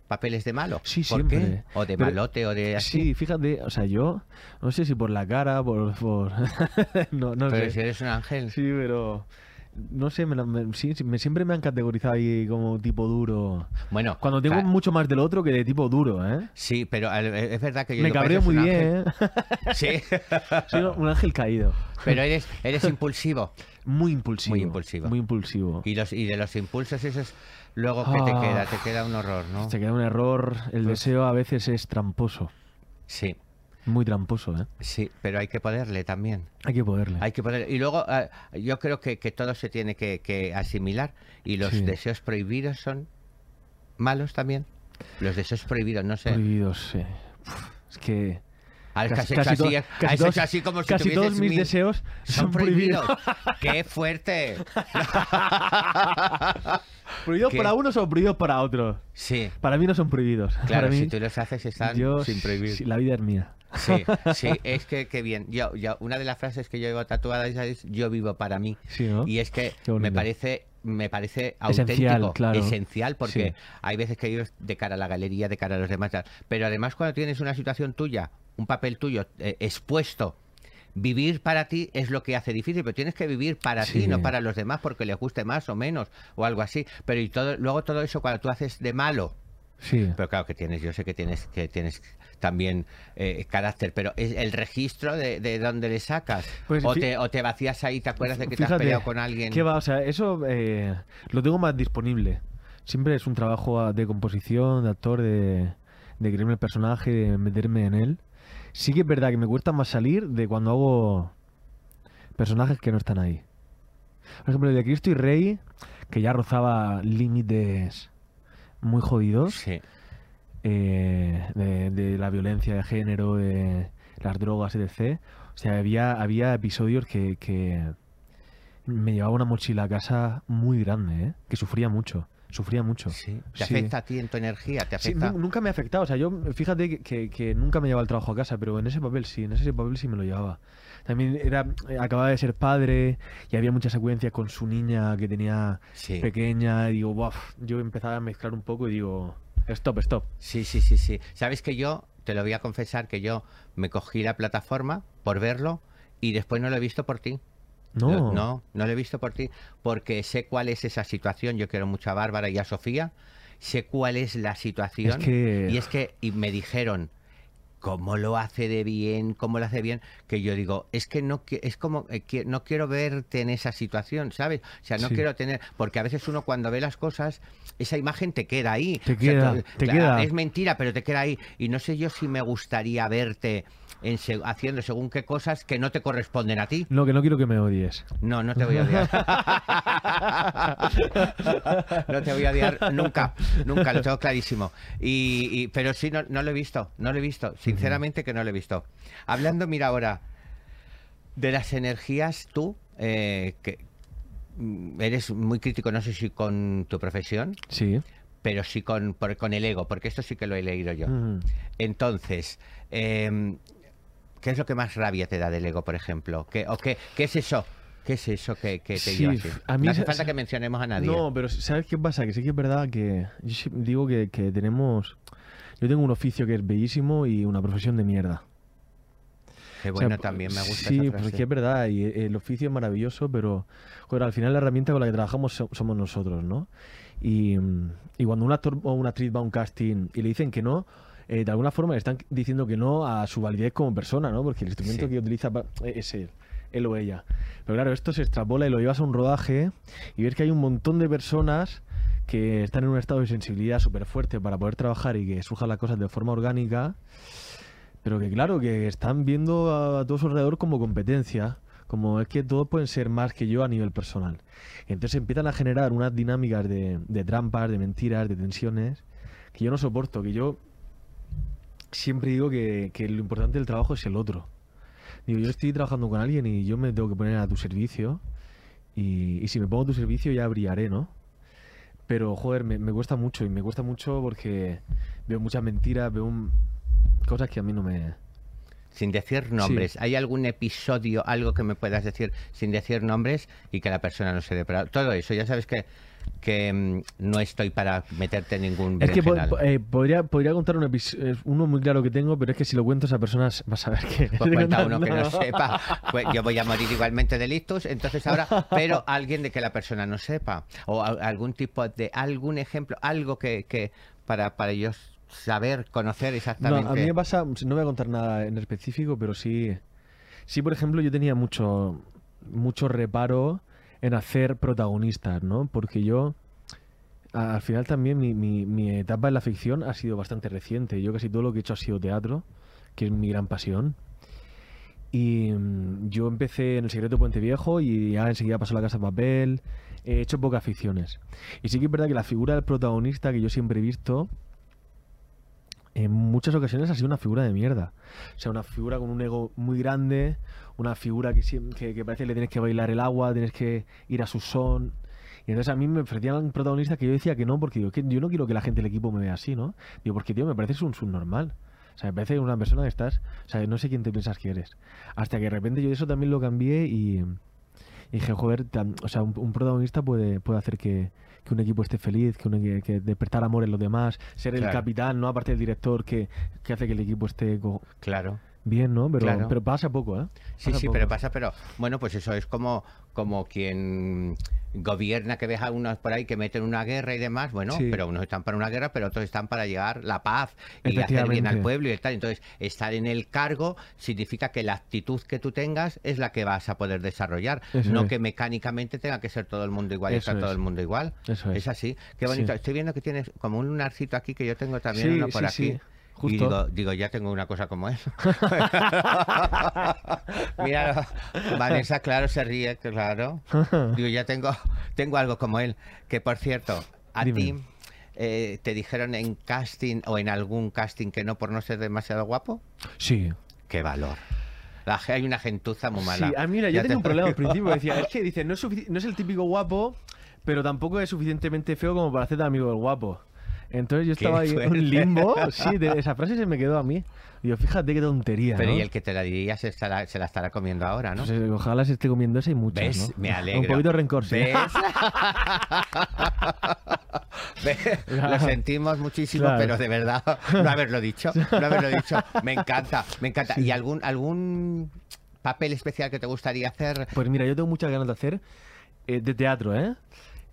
papeles de malo. Sí, ¿Por qué? siempre. O de Pero- malote o de así. Sí, fíjate, o sea, yo no sé si por la cara, por... por... no, no pero sé. si eres un ángel. Sí, pero no sé, me, me- sí, me- siempre me han categorizado ahí como tipo duro. Bueno, Cuando tengo mucho más del otro que de tipo duro, ¿eh? Sí, pero al- es verdad que yo Me cabreo pareces muy bien, ¿eh? Sí, Soy un ángel caído. pero eres, eres impulsivo. Muy impulsivo. Muy impulsivo. Muy impulsivo. Y, los, y de los impulsos esos, luego, ¿qué te Ah. queda? Te queda un horror, ¿no? Se queda un error. El deseo a veces es tramposo. Sí, Muy tramposo, ¿eh? sí, pero hay que poderle también. Hay que poderle. Hay que poder... Y luego ah, yo creo que, que todo se tiene que, que asimilar y los Sí. deseos prohibidos son malos también. Los deseos prohibidos, no sé. Prohibidos, sí. Uf, es que. Has Casi- hecho casi así, to- has casi todos- así como si casi todos mis mil- deseos son prohibidos. prohibidos. ¡Qué fuerte! prohibidos ¿Qué? para unos o prohibidos para otros. Sí, Para mí no son prohibidos. claro, para mí, si tú los haces están yo, sin prohibir. la vida es mía. Sí, sí, es que, que bien. Yo, yo, una de las frases que yo llevo tatuada es yo vivo para mí. Sí, ¿no? Y es que Qué me parece me parece Esencial, auténtico, claro. esencial, porque Sí. hay veces que vives de cara a la galería, de cara a los demás, pero además cuando tienes una situación tuya, un papel tuyo eh, expuesto, vivir para ti es lo que hace difícil, pero tienes que vivir para ti, no para los demás, porque les guste más o menos, o algo así. Pero y todo, luego todo eso cuando tú haces de malo, Sí. pero claro que tienes, yo sé que tienes que tienes también eh, carácter, pero es el registro de, de dónde le sacas. Pues o, te, o te vacías ahí, te acuerdas de que te has peleado con alguien. ¿Qué va? O sea, eso eh, lo tengo más disponible. Siempre es un trabajo ah, de composición, de actor, de, de creerme el personaje, de meterme en él. Sí que es verdad que me cuesta más salir de cuando hago personajes que no están ahí. Por ejemplo, el de Cristo y Rey, que ya rozaba límites muy jodidos Sí. Eh, de, de la violencia de género, de las drogas, etc. O sea, había, había episodios que, que me llevaba una mochila a casa muy grande, ¿eh? que sufría mucho, sufría mucho. Sí. ¿Te Sí. afecta a ti en tu energía? ¿Te Sí, afecta? nu- nunca me ha afectado, o sea, yo fíjate que, que- que nunca me llevaba el trabajo a casa, pero en ese papel sí, en ese papel sí me lo llevaba. También era, acababa de ser padre y había muchas secuencias con su niña que tenía Sí. pequeña y digo, "Buaf", yo empezaba a mezclar un poco y digo, stop, stop. Sí, sí, sí, sí. Sabes que yo, te lo voy a confesar, que yo me cogí la plataforma por verlo y después no lo he visto por ti. No, No, no lo he visto por ti, porque sé cuál es esa situación. Yo quiero mucho a Bárbara y a Sofía. Sé cuál es la situación. Es que- Y es que y me dijeron cómo lo hace de bien, cómo lo hace bien, que yo digo, es que no es como eh, que no quiero verte en esa situación, ¿sabes? O sea, no Sí. quiero tener, porque a veces uno cuando ve las cosas, esa imagen te queda ahí. Te O sea, queda, te claro, queda. Es mentira, pero te queda ahí. Y no sé yo si me gustaría verte en se- haciendo según qué cosas que no te corresponden a ti. No, que no quiero que me odies. No, no te voy a odiar. no te voy a odiar nunca, nunca, lo tengo clarísimo. Y, y- pero sí, no, no lo he visto, no lo he visto, sinceramente que no lo he visto. Hablando, mira ahora, de las energías, tú, eh, que mm, eres muy crítico, no sé si con tu profesión, Sí. pero sí con, por- con el ego, porque esto sí que lo he leído yo. Mm. Entonces, em, ¿qué es lo que más rabia te da del ego, por ejemplo? ¿Qué, o qué, qué es eso? ¿Qué es eso que, que te Sí, lleva así? a mí no hace falta que mencionemos a nadie. No, pero ¿sabes qué pasa? Que sí que es verdad que yo digo que, que tenemos... Yo tengo un oficio que es bellísimo y una profesión de mierda. Qué O sea, bueno, también me gusta Sí, esa frase. porque es verdad, y el oficio es maravilloso, pero joder, al final la herramienta con la que trabajamos so- somos nosotros, ¿no? Y, mm, y cuando un actor o una actriz va a un casting y le dicen que no, eh, de alguna forma le están diciendo que no a su validez como persona, ¿no? Porque el instrumento Sí. que utiliza eh, es él, él o ella. Pero claro, esto se extrapola y lo llevas a un rodaje y ves que hay un montón de personas que están en un estado de sensibilidad súper fuerte para poder trabajar y que surjan las cosas de forma orgánica, pero que claro, que están viendo a, a todo su alrededor como competencia, como es que todos pueden ser más que yo a nivel personal. Entonces empiezan a generar unas dinámicas de, de trampas, de mentiras, de tensiones, que yo no soporto, que yo siempre digo que, que lo importante del trabajo es el otro. Digo, yo estoy trabajando con alguien y yo me tengo que poner a tu servicio y, y si me pongo a tu servicio ya brillaré, ¿no? Pero, joder, me, me cuesta mucho y me cuesta mucho porque veo muchas mentiras, veo un- cosas que a mí no me... Sin decir nombres, ¿hay algún episodio, algo que me puedas decir sin decir nombres y que la persona no se dé? Todo eso, ya sabes que que mm, no estoy para meterte en ningún Es que po- eh, podría, podría contar un eh, uno muy claro que tengo, pero es que si lo cuento esa persona va a saber que... Pues cuenta uno que no sepa. Pues yo voy a morir igualmente de ictus, entonces ahora, pero alguien de que la persona no sepa. O algún tipo de, algún ejemplo, algo que, que para, para ellos saber, conocer No, exactamente. a mí me pasa, no voy a contar nada en específico, pero sí, sí, por ejemplo, yo tenía mucho, mucho reparo en hacer protagonistas, ¿no? Porque yo, al final también mi, mi- mi etapa en la ficción ha sido bastante reciente. Yo casi todo lo que he hecho ha sido teatro, que es mi gran pasión. Y mm, yo empecé en El Secreto Puente Viejo y ya enseguida pasó a la Casa de Papel. He hecho pocas ficciones. Y sí que es verdad que la figura del protagonista que yo siempre he visto en muchas ocasiones ha sido una figura de mierda. O sea, una figura con un ego muy grande, una figura que, que, que parece que le tienes que bailar el agua, tienes que ir a su son. Y entonces a mí me ofrecían protagonistas que yo decía que no, porque digo, yo no quiero que la gente del equipo me vea así, ¿no? Digo, porque tío, me pareces un subnormal. O sea, me parece una persona que estás. O sea, no sé quién te piensas que eres. Hasta que de repente yo eso también lo cambié y, y dije, joder, tam- o sea, un, un protagonista puede, puede hacer que, que un equipo esté feliz, que, un- que- que despertar amor en los demás, ser el capitán, ¿no? Aparte del director que, que hace que el equipo esté Claro. Bien, ¿no? Pero, Claro. pero pasa poco, ¿eh? Sí, Pasa sí, poco. pero pasa, pero bueno, pues eso es como, como quien gobierna que ves a unos por ahí que meten una guerra y demás, bueno, Sí. pero unos están para una guerra, pero otros están para llegar la paz y hacer bien al pueblo y tal. Entonces, estar en el cargo significa que la actitud que tú tengas es la que vas a poder desarrollar, Eso no es. que mecánicamente tenga que ser todo el mundo igual y estar todo es. el mundo igual. Eso es. Es así. Qué bonito. Sí. Estoy viendo que tienes como un lunarcito aquí que yo tengo también Sí, uno por sí, aquí. Y digo, digo, ya tengo una cosa como él. Mira, Vanessa, claro, se ríe, claro. Digo, ya tengo, tengo algo como él. Que por cierto, a Dime. ti eh, te dijeron en casting o en algún casting que no por no ser demasiado guapo. Sí. Qué valor. La hay una gentuza muy mala. Sí, ah, mira, yo Ya tenía te- un problema al principio. Decía, es que dice, no es, no es el típico guapo, pero tampoco es suficientemente feo como para hacerte amigo del guapo. Entonces yo estaba ahí en un limbo. Sí, de- esa frase se me quedó a mí. Digo, fíjate qué tontería. Pero ¿no? y el que te la diría se, estará- se la estará comiendo ahora, ¿no? Pues, eh, ojalá se esté comiendo esa y muchas, ¿Ves? ¿no? Me alegro. Un poquito de rencor, sí. ¿Ves? Lo sentimos muchísimo, Claro. pero de verdad, no haberlo dicho, no haberlo dicho. Me encanta, me encanta. ¿Y algún, algún papel especial que te gustaría hacer? Pues mira, yo tengo muchas ganas de hacer eh, de teatro, ¿eh?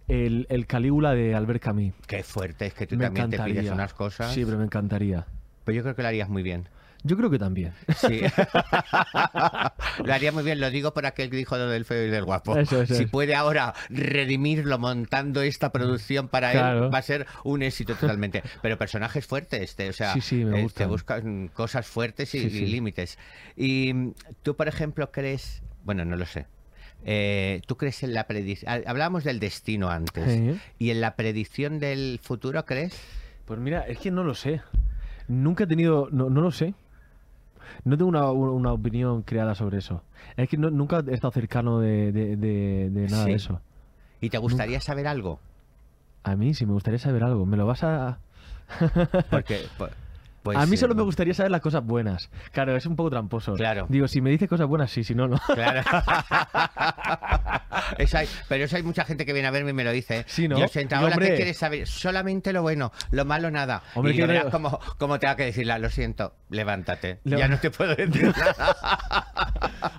El, el Calígula de Albert Camus. Qué fuerte, es que tú me también te pides unas cosas. Sí, pero me encantaría. Pero yo creo que lo harías muy bien. Yo creo que también. Sí. lo haría muy bien, lo digo por aquel que dijo lo del feo y del guapo. Eso, eso si es. puede ahora redimirlo montando esta producción para Claro. él, va a ser un éxito totalmente. Pero personajes fuertes, este, o sea, Sí, sí, me te buscan cosas fuertes y, y límites. Y mm, tú, por ejemplo, crees, bueno, no lo sé. Eh, ¿Tú crees en la predicción? Hablábamos del destino antes. Sí. ¿Y en la predicción del futuro crees? Pues mira, es que no lo sé. Nunca he tenido. No, no lo sé. No tengo una, una opinión creada sobre eso. Es que no- nunca he estado cercano de, de- de- de nada Sí. de eso. ¿Y te gustaría saber algo? A mí sí me gustaría saber algo. ¿Me lo vas a.? Porque, pues, a mí eh, solo me gustaría saber las cosas buenas. Claro, es un poco tramposo. Claro. Digo, si me dices cosas buenas, sí, si no, no. Claro. Eso hay- pero eso hay mucha gente que viene a verme y me lo dice. ¿eh? Sí, ¿no? Yo ahora hombre- ¿qué quieres saber? Solamente lo bueno, lo malo nada. Hombre, y lo verás como, como tenga que decirla, lo siento, levántate. Le- Ya no te puedo decir nada.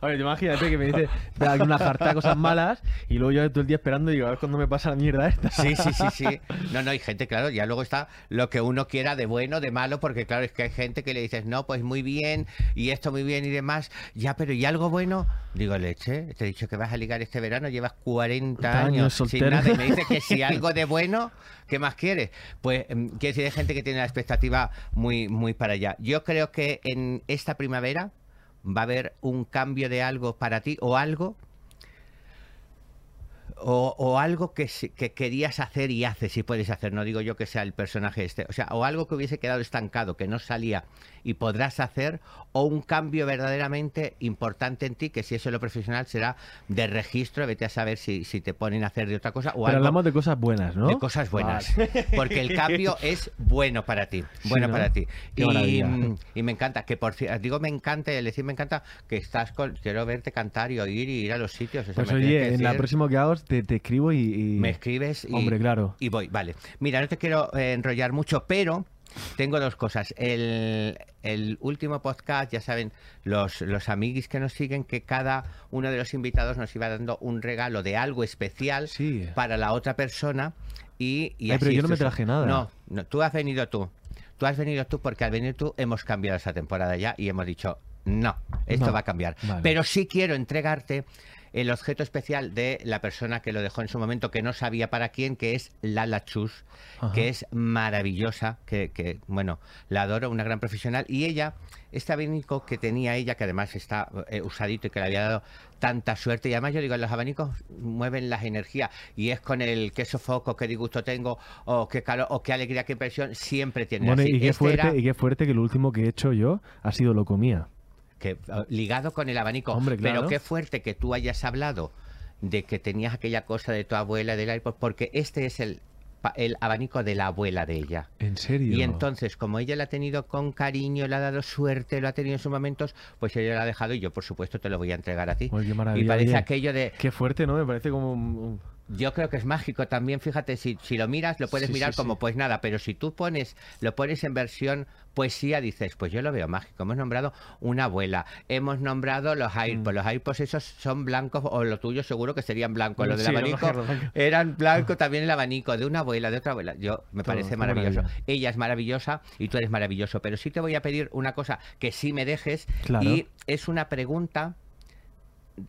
Te imagínate que me aquí una jarta de cosas malas y luego yo todo el día esperando y digo, a ver cuándo me pasa la mierda esta. Sí, sí, sí, sí. No, no, hay gente, claro, ya luego está lo que uno quiera de bueno, de malo, porque claro, es que hay gente que le dices, no, pues muy bien, y esto muy bien y demás, ya, pero ¿y algo bueno? Digo, leche, te he dicho que vas a ligar este verano, llevas 40 años sin nada, y me dices que si algo de bueno, ¿qué más quieres? Pues, em, quiere decir, hay gente que tiene la expectativa muy, muy para allá. Yo creo que en esta primavera va a haber un cambio de algo para ti, o algo o, o algo que, que querías hacer y haces y puedes hacer, no digo yo que sea el personaje este, o sea, o algo que hubiese quedado estancado, que no salía y podrás hacer, o un cambio verdaderamente importante en ti, que si eso es lo profesional será de registro, vete a saber si, si te ponen a hacer de otra cosa o Pero algo hablamos de cosas buenas, ¿no? de cosas buenas. Vale. Porque el cambio es bueno para ti. Sí, Bueno ¿no? para ti. Y, y me encanta, que por cierto, digo me encanta, y el decir me encanta, que estás con. Quiero verte cantar y oír y ir a los sitios. o sea, Pues oye, en la próxima que hago te, te escribo y, y- Me escribes y, Hombre, claro. y voy. Vale. Mira, no te quiero eh, enrollar mucho, pero tengo dos cosas. El, el último podcast, ya saben, los, los amiguis que nos siguen, que cada uno de los invitados nos iba dando un regalo de algo especial Sí. para la otra persona. Y, y Ay, pero yo no me traje nada. No, no, tú has venido tú. Tú has venido tú porque al venir tú hemos cambiado esa temporada ya y hemos dicho, no, esto No. va a cambiar. Vale. Pero sí quiero entregarte el objeto especial de la persona que lo dejó en su momento, que no sabía para quién, que es Lala Chus, Ajá. que es maravillosa, que, que, bueno, la adoro, una gran profesional. Y ella, este abanico que tenía ella, que además está eh, usadito y que le había dado tanta suerte, y además yo digo, los abanicos mueven las energías, y es con el qué sofoco, qué disgusto tengo, o qué calor, o qué alegría, qué impresión, siempre tiene Bueno, así. y qué, Este fuerte, era y qué fuerte que lo último que he hecho yo ha sido lo comía. Que, uh, ligado con el abanico. Hombre, Pero claro. qué fuerte que tú hayas hablado de que tenías aquella cosa de tu abuela del iPod, porque este es el, el abanico de la abuela de ella. ¿En serio? Y entonces, como ella lo ha tenido con cariño, le ha dado suerte, lo ha tenido en sus momentos, pues ella lo ha dejado y yo, por supuesto, te lo voy a entregar a ti. Qué y maravilla, parece oye. aquello de, Qué fuerte, ¿no? Me parece como... un- yo creo que es mágico también, fíjate, si, si lo miras, lo puedes Sí, mirar sí, como sí. pues nada, pero si tú pones, lo pones en versión poesía, dices, pues yo lo veo mágico. Hemos nombrado una abuela, hemos nombrado los Mm. AirPods, los AirPods esos son blancos, o lo tuyo seguro que serían blancos, los del abanico eran blancos también el abanico, de una abuela, de otra abuela. Yo, me Todo, parece maravilloso. Ella es maravillosa y tú eres maravilloso, pero sí te voy a pedir una cosa que sí me dejes Claro. y es una pregunta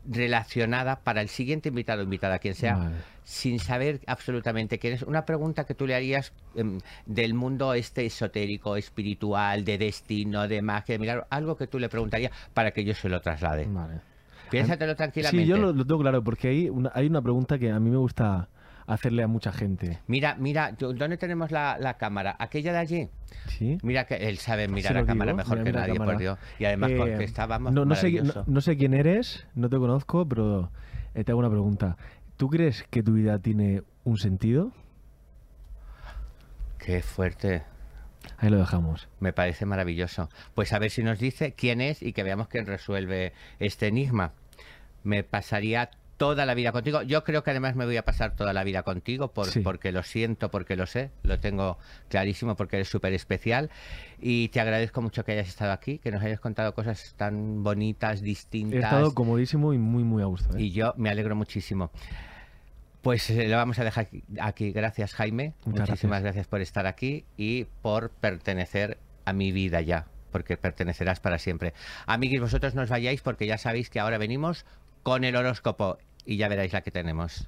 relacionada para el siguiente invitado o invitada, quien sea, Vale. sin saber absolutamente quién es. Una pregunta que tú le harías em, del mundo este esotérico, espiritual, de destino, de magia, de milagro, algo que tú le preguntarías para que yo se lo traslade. Vale. Piénsatelo tranquilamente. Sí, yo lo, lo tengo claro, porque hay una, hay una pregunta que a mí me gusta hacerle a mucha gente. Mira, mira, ¿tú- ¿dónde tenemos la, la cámara? ¿Aquella de allí? ¿Sí? Mira que él sabe mirar Se lo la cámara digo, mejor mira, que nadie, por. Dios. Y además Eh, contestábamos no, no, sé, no, no sé quién eres, no te conozco, pero eh, te hago una pregunta. ¿Tú crees que tu vida tiene un sentido? Qué fuerte. Ahí lo dejamos. Me parece maravilloso. Pues a ver si nos dice quién es y que veamos quién resuelve este enigma. Me pasaría toda la vida contigo. Yo creo que además me voy a pasar toda la vida contigo por- Sí. porque lo siento, porque lo sé, lo tengo clarísimo porque eres súper especial y te agradezco mucho que hayas estado aquí, que nos hayas contado cosas tan bonitas, He distintas. estado comodísimo y muy, muy a gusto. ¿eh? Y yo me alegro muchísimo. Pues eh, lo vamos a dejar aquí-. Gracias, Jaime. Muchas Muchísimas gracias. por estar aquí y por pertenecer a mi vida ya, porque pertenecerás para siempre. Amiguis, vosotros no os vayáis porque ya sabéis que ahora venimos con el horóscopo y ya veréis la que tenemos.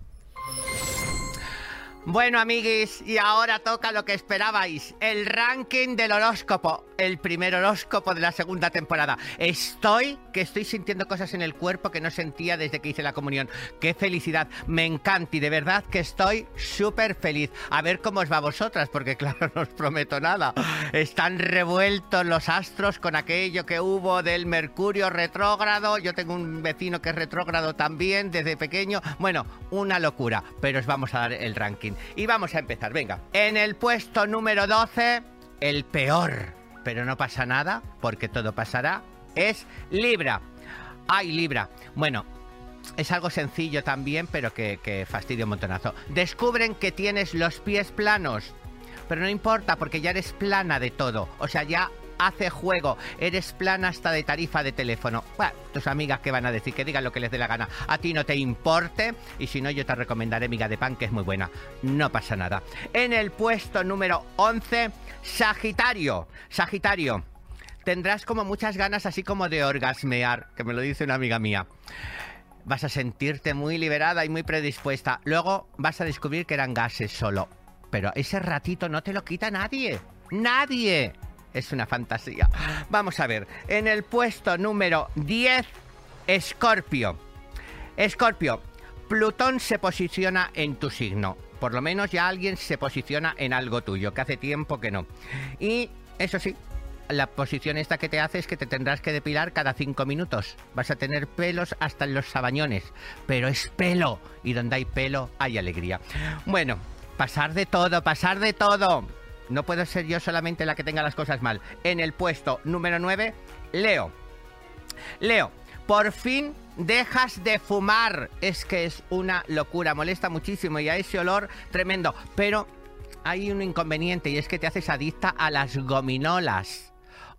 Bueno, amiguis, y ahora toca lo que esperabais, el ranking del horóscopo, el primer horóscopo de la segunda temporada. Estoy, que estoy sintiendo cosas en el cuerpo que no sentía desde que hice la comunión. ¡Qué felicidad! Me encanta y de verdad que estoy súper feliz. A ver cómo os va a vosotras, porque claro, no os prometo nada. Están revueltos los astros con aquello que hubo del Mercurio retrógrado. Yo tengo un vecino que es retrógrado también desde pequeño. Bueno, una locura, pero os vamos a dar el ranking. Y vamos a empezar, venga. En el puesto número 12, el peor, pero no pasa nada, porque todo pasará, es Libra. Ay, Libra. Bueno, es algo sencillo también, pero que, que fastidia un montonazo. Descubren que tienes los pies planos. Pero no importa, porque ya eres plana de todo. O sea, ya hace juego. Eres plana hasta de tarifa de teléfono. Bueno, tus amigas que van a decir que digan lo que les dé la gana. A ti no te importe. Y si no, yo te recomendaré miga de pan, que es muy buena. No pasa nada. En el puesto número 11, Sagitario. Sagitario. Tendrás como muchas ganas así como de orgasmear, que me lo dice una amiga mía vas a sentirte muy liberada y muy predispuesta. Luego vas a descubrir que eran gases solo. Pero ese ratito no te lo quita nadie. Nadie. Es una fantasía. Vamos a ver. En el puesto número 10, Escorpio. Escorpio, Plutón se posiciona en tu signo. Por lo menos ya alguien se posiciona en algo tuyo, que hace tiempo que no. Y eso sí, la posición esta que te hace es que te tendrás que depilar cada cinco minutos. Vas a tener pelos hasta en los sabañones. Pero es pelo. Y donde hay pelo hay alegría. Bueno, pasar de todo, pasar de todo. No puedo ser yo solamente la que tenga las cosas mal. En el puesto número 9, Leo. Leo, Por fin dejas de fumar. Es que es una locura, molesta muchísimo y a ese olor tremendo. Pero hay un inconveniente y es que te haces adicta a las gominolas.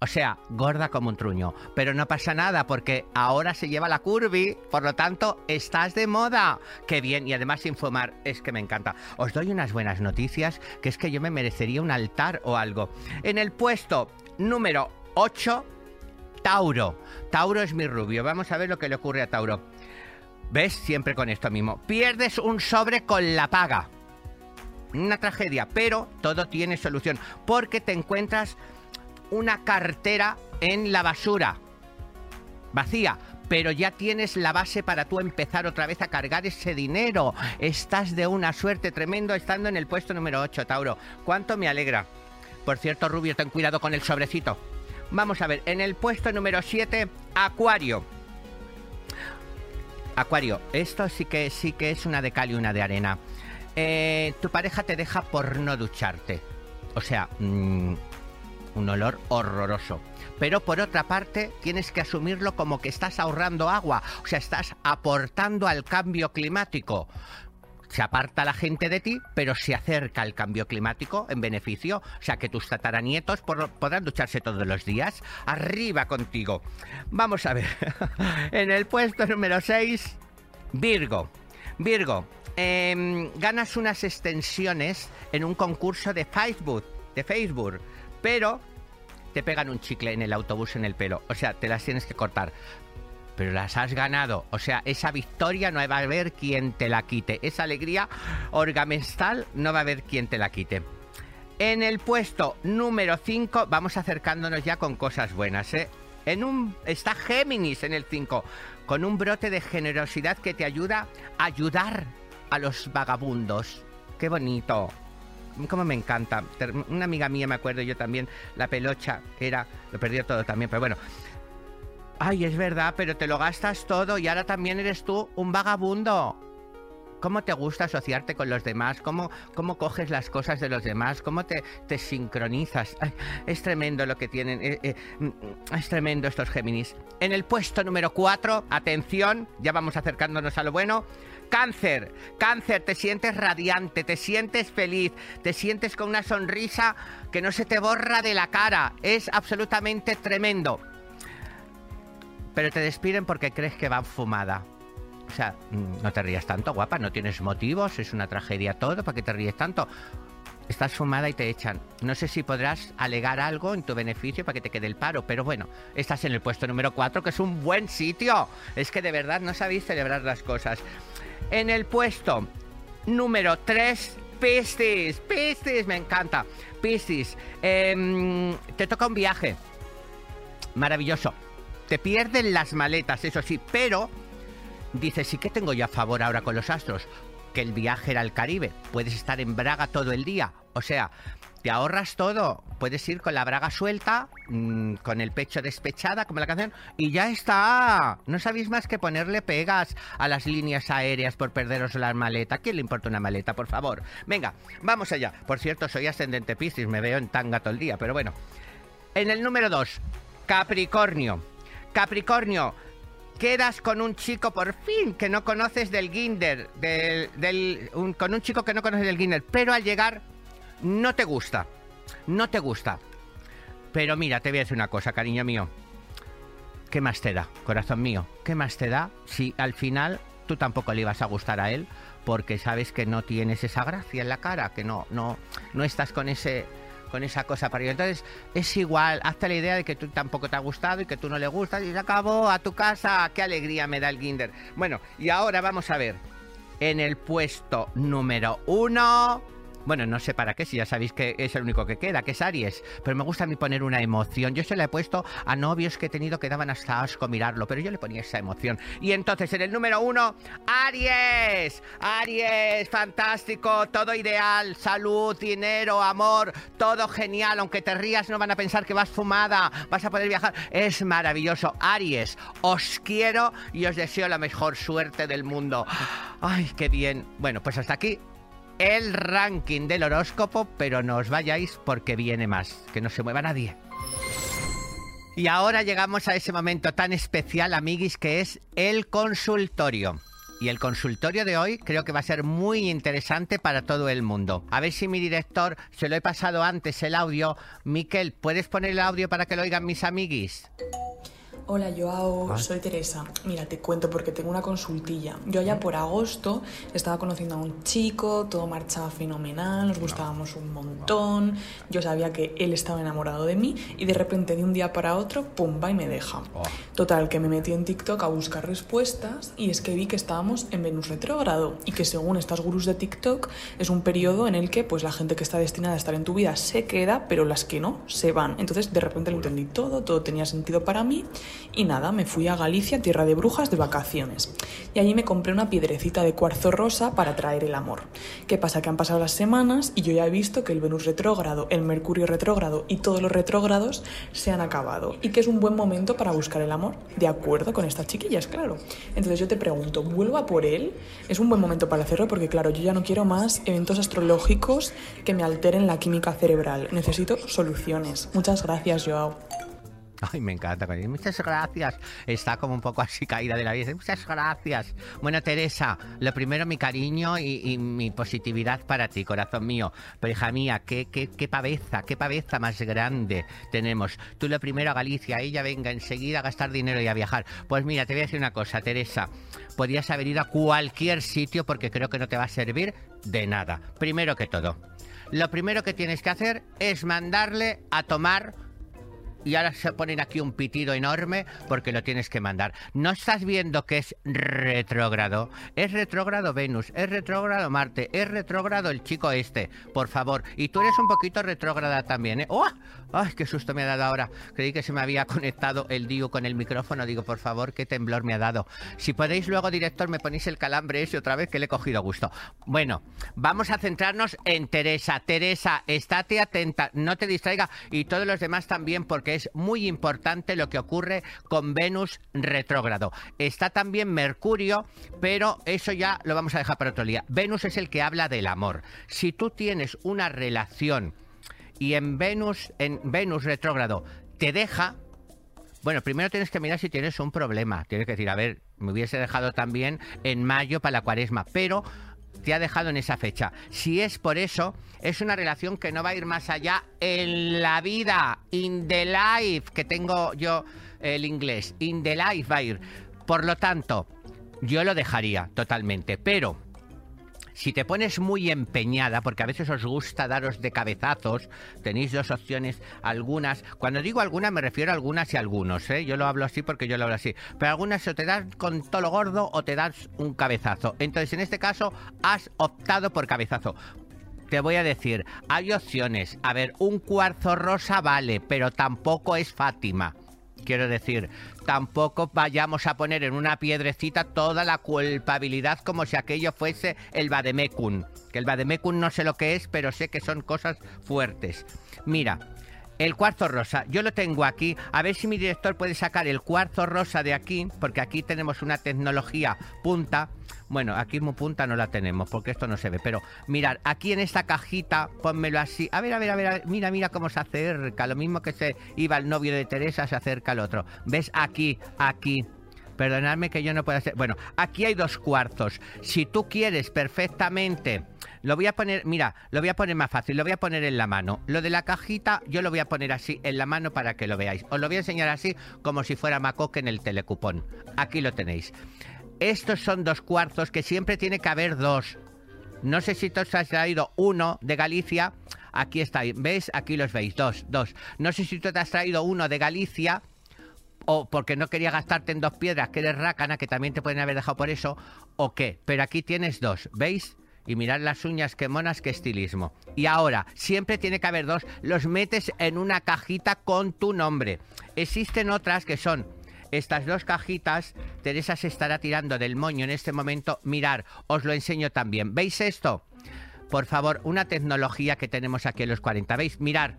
O sea, gorda como un truño. Pero no pasa nada porque ahora se lleva la curvy, por lo tanto, estás de moda. Qué bien, y además sin fumar, es que me encanta. Os doy unas buenas noticias, que es que yo me merecería un altar o algo. En el puesto número 8, Tauro. Tauro es mi rubio. Vamos a ver lo que le ocurre a Tauro. ¿Ves? Siempre con esto mismo. Pierdes un sobre con la paga. Una tragedia, pero todo tiene solución. Porque te encuentras una cartera en la basura. Vacía, pero ya tienes la base para tú empezar otra vez a cargar ese dinero. Estás de una suerte tremendo estando en el puesto número 8, Tauro. ¿Cuánto me alegra? Por cierto, Rubio, ten cuidado con el sobrecito. Vamos a ver, en el puesto número 7, Acuario. Acuario, esto sí que sí que es una de cal y una de arena. Eh, tu pareja te deja por no ducharte. O sea, mmm, un olor horroroso. Pero por otra parte, tienes que asumirlo como que estás ahorrando agua, o sea, estás aportando al cambio climático. Se aparta la gente de ti, pero se acerca al cambio climático en beneficio, o sea que tus tataranietos podrán ducharse todos los días. Arriba contigo. Vamos a ver. en el puesto número 6, Virgo. Virgo, em, ganas unas extensiones en un concurso de Facebook. De Facebook pero te pegan un chicle en el autobús en el pelo. O sea, te las tienes que cortar. Pero las has ganado. O sea, esa victoria no va a haber quien te la quite. Esa alegría orgamental no va a haber quien te la quite. En el puesto número 5 vamos acercándonos ya con cosas buenas. ¿eh? En un, está Géminis en el 5, con un brote de generosidad que te ayuda a ayudar a los vagabundos. Qué bonito como me encanta. Una amiga mía, me acuerdo yo también, la pelocha era, lo perdió todo también, pero bueno. Ay, es verdad, pero te lo gastas todo y ahora también eres tú un vagabundo. ¿Cómo te gusta asociarte con los demás? ¿Cómo, cómo coges las cosas de los demás? ¿Cómo te, te sincronizas? es tremendo lo que tienen. Eh, eh, mm, es tremendo estos Géminis. En el puesto número 4, atención, ya vamos acercándonos a lo bueno. Cáncer, cáncer, te sientes radiante, te sientes feliz, te sientes con una sonrisa que no se te borra de la cara. Es absolutamente tremendo. Pero te despiden porque crees que van fumada. O sea, mm, no te rías tanto, guapa, no tienes motivos, es una tragedia todo, ¿para qué te ríes tanto? Estás fumada y te echan. No sé si podrás alegar algo en tu beneficio para que te quede el paro, pero bueno, estás en el puesto número 4, que es un buen sitio. Es que de verdad no sabéis celebrar las cosas. En el puesto número 3, Piscis. Piscis, me encanta. Piscis, em, te toca un viaje. Maravilloso. Te pierden las maletas, eso sí, pero dices, ¿y qué tengo yo a favor ahora con los astros? Que el viaje era al Caribe. Puedes estar en Braga todo el día. O sea, te ahorras todo. Puedes ir con la braga suelta, mm, con el pecho despechada, como la canción, y ya está. No sabéis más que ponerle pegas a las líneas aéreas por perderos la maleta. ¿Quién le importa una maleta, por favor? Venga, vamos allá. Por cierto, soy ascendente Piscis, me veo en tanga todo el día, pero bueno. En el número 2, Capricornio. Capricornio, quedas con un chico por fin que no conoces del Ginder, del, con un chico que no conoces del Ginder, pero al llegar no te gusta, no te gusta. Pero mira, te voy a decir una cosa, cariño mío. ¿Qué más te da, corazón mío? ¿Qué más te da si al final tú tampoco le ibas a gustar a él porque sabes que no tienes esa gracia en la cara, que no, no, no estás con ese con esa cosa para ello. Entonces, es igual, hazte la idea de que tú tampoco te ha gustado y que tú no le gustas y se acabó a tu casa. Qué alegría me da el Ginder. Bueno, y ahora vamos a ver. En el puesto número uno, bueno, no sé para qué, si ya sabéis que es el único que queda, que es Aries. Pero me gusta a mí poner una emoción. Yo se la he puesto a novios que he tenido que daban hasta asco mirarlo, pero yo le ponía esa emoción. Y entonces en el número uno, Aries. Aries, fantástico, todo ideal, salud, dinero, amor, todo genial. Aunque te rías, no van a pensar que vas fumada, vas a poder viajar. Es maravilloso. Aries, os quiero y os deseo la mejor suerte del mundo. Ay, qué bien. Bueno, pues hasta aquí el ranking del horóscopo, pero no os vayáis porque viene más. Que no se mueva nadie. Y ahora llegamos a ese momento tan especial, amiguis, que es el consultorio. Y el consultorio de hoy creo que va a ser muy interesante para todo el mundo. A ver si mi director, se lo he pasado antes el audio. Miquel, ¿puedes poner el audio para que lo oigan mis amiguis? Hola Joao, soy Teresa. Mira, te cuento porque tengo una consultilla. Yo allá por agosto estaba conociendo a un chico, todo marchaba fenomenal, nos gustábamos un montón, yo sabía que él estaba enamorado de mí y de repente de un día para otro, pum, va y me deja. Total, que me metí en TikTok a buscar respuestas y es que vi que estábamos en Venus retrógrado y que según estas gurús de TikTok es un periodo en el que pues la gente que está destinada a estar en tu vida se queda, pero las que no se van. Entonces de repente lo entendí todo, todo tenía sentido para mí y nada, me fui a Galicia, tierra de brujas, de vacaciones. Y allí me compré una piedrecita de cuarzo rosa para traer el amor. ¿Qué pasa? Que han pasado las semanas y yo ya he visto que el Venus retrógrado, el Mercurio retrógrado y todos los retrógrados se han acabado. Y que es un buen momento para buscar el amor. De acuerdo con estas chiquillas, claro. Entonces yo te pregunto, ¿vuelvo a por él? Es un buen momento para hacerlo porque, claro, yo ya no quiero más eventos astrológicos que me alteren la química cerebral. Necesito soluciones. Muchas gracias, Joao. Ay, me encanta. Muchas gracias. Está como un poco así caída de la vida. Muchas gracias. Bueno, Teresa, lo primero, mi cariño y, mi positividad para ti, corazón mío. Pero hija mía, qué, qué, qué paveza, qué paveza más grande tenemos. Tú lo primero a Galicia, ella venga enseguida a gastar dinero y a viajar. Pues mira, te voy a decir una cosa, Teresa. Podrías haber ido a cualquier sitio porque creo que no te va a servir de nada. Primero que todo. Lo primero que tienes que hacer es mandarle a tomar y ahora se ponen aquí un pitido enorme porque lo tienes que mandar. ¿No estás viendo que es retrógrado? Es retrógrado Venus, es retrógrado Marte, es retrógrado el chico este, por favor. Y tú eres un poquito retrógrada también, ¿eh? ¡Oh! ¡Ay, qué susto me ha dado ahora! Creí que se me había conectado el Dio con el micrófono. Digo, por favor, qué temblor me ha dado. Si podéis luego, director, me ponéis el calambre ese otra vez que le he cogido gusto. Bueno, vamos a centrarnos en Teresa. Teresa, estate atenta, no te distraiga y todos los demás también porque es muy importante lo que ocurre con Venus retrógrado. Está también Mercurio, pero eso ya lo vamos a dejar para otro día. Venus es el que habla del amor. Si tú tienes una relación y en Venus, en Venus retrógrado, te deja, bueno, primero tienes que mirar si tienes un problema. Tienes que decir, a ver, me hubiese dejado también en mayo para la cuaresma, pero te ha dejado en esa fecha. Si es por eso, es una relación que no va a ir más allá en la vida, in the life, que tengo yo el inglés, in the life va a ir. Por lo tanto, yo lo dejaría totalmente, pero si te pones muy empeñada, porque a veces os gusta daros de cabezazos, tenéis dos opciones, algunas. Cuando digo algunas me refiero a algunas y algunos, ¿eh? Yo lo hablo así porque yo lo hablo así. Pero algunas o te das con todo lo gordo o te das un cabezazo. Entonces, en este caso, has optado por cabezazo te voy a decir, hay opciones. A ver, un cuarzo rosa vale, pero tampoco es Fátima. Quiero decir, tampoco vayamos a poner en una piedrecita toda la culpabilidad como si aquello fuese el Bademecum. Que el Bademecum no sé lo que es, pero sé que son cosas fuertes. Mira, el cuarzo rosa, yo lo tengo aquí. A ver si mi director puede sacar el cuarzo rosa de aquí, porque aquí tenemos una tecnología punta. Bueno, aquí punta no la tenemos, porque esto no se ve. Pero mirad, aquí en esta cajita, pónmelo así. A ver, a ver, a ver, mira, mira cómo se acerca. Lo mismo que se iba el novio de Teresa, se acerca el otro. ¿Ves? Aquí, aquí. Perdonadme que yo no pueda hacer. Bueno, aquí hay dos cuarzos. Si tú quieres perfectamente lo voy a poner, mira, lo voy a poner más fácil, lo voy a poner en la mano. Lo de la cajita yo lo voy a poner así en la mano para que lo veáis. Os lo voy a enseñar así como si fuera Macoque en el telecupón. Aquí lo tenéis. Estos son dos cuarzos que siempre tiene que haber dos. No sé si tú has traído uno de Galicia. Aquí está, ¿ves? Aquí los veis, dos, dos. No sé si tú te has traído uno de Galicia o porque no quería gastarte en dos piedras, que eres rácana, que también te pueden haber dejado por eso, o qué. Pero aquí tienes dos, ¿veis? y mirad las uñas, qué monas, qué estilismo. Y ahora, siempre tiene que haber dos, los metes en una cajita con tu nombre. Existen otras que son estas dos cajitas, Teresa se estará tirando del moño en este momento. Mirar, os lo enseño también. ¿Veis esto? Por favor, una tecnología que tenemos aquí en los 40. ¿Veis? Mirar.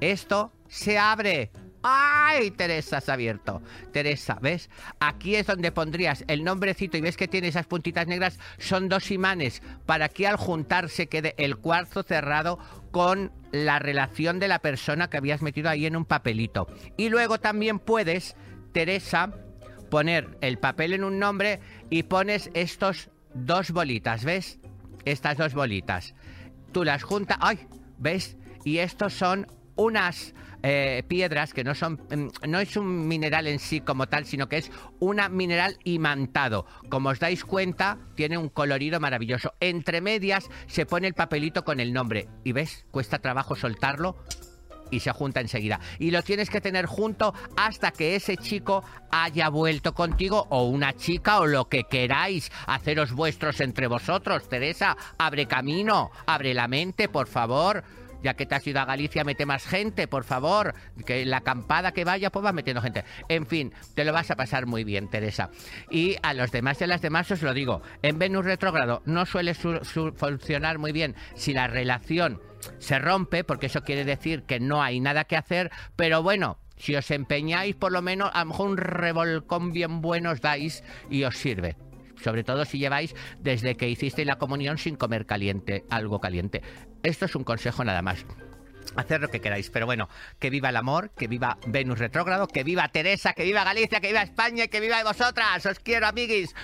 Esto se abre. ¡Ay, Teresa se ha abierto! Teresa, ¿ves? Aquí es donde pondrías el nombrecito y ves que tiene esas puntitas negras. Son dos imanes para que al juntarse quede el cuarzo cerrado con la relación de la persona que habías metido ahí en un papelito. Y luego también puedes, Teresa, poner el papel en un nombre y pones estos dos bolitas, ¿ves? Estas dos bolitas. Tú las juntas, ¡ay! ¿Ves? Y estos son unas eh, piedras que no son mm, no es un mineral en sí como tal, sino que es un mineral imantado. Como os dais cuenta, tiene un colorido maravilloso. Entre medias se pone el papelito con el nombre. ¿Y ves? Cuesta trabajo soltarlo y se junta enseguida. Y lo tienes que tener junto hasta que ese chico haya vuelto contigo o una chica o lo que queráis. Haceros vuestros entre vosotros. Teresa, abre camino, abre la mente, por favor ya que te has ido a Galicia, mete más gente, por favor. Que la acampada que vaya, pues va metiendo gente. En fin, te lo vas a pasar muy bien, Teresa. Y a los demás y a las demás os lo digo, en Venus retrógrado no suele funcionar muy bien si la relación se rompe, porque eso quiere decir que no hay nada que hacer, pero bueno, si os empeñáis, por lo menos a lo mejor un revolcón bien bueno os dais y os sirve sobre todo si lleváis desde que hicisteis la comunión sin comer caliente, algo caliente. Esto es un consejo nada más. Hacer lo que queráis, pero bueno, que viva el amor, que viva Venus retrógrado, que viva Teresa, que viva Galicia, que viva España que viva vosotras. Os quiero, amiguis.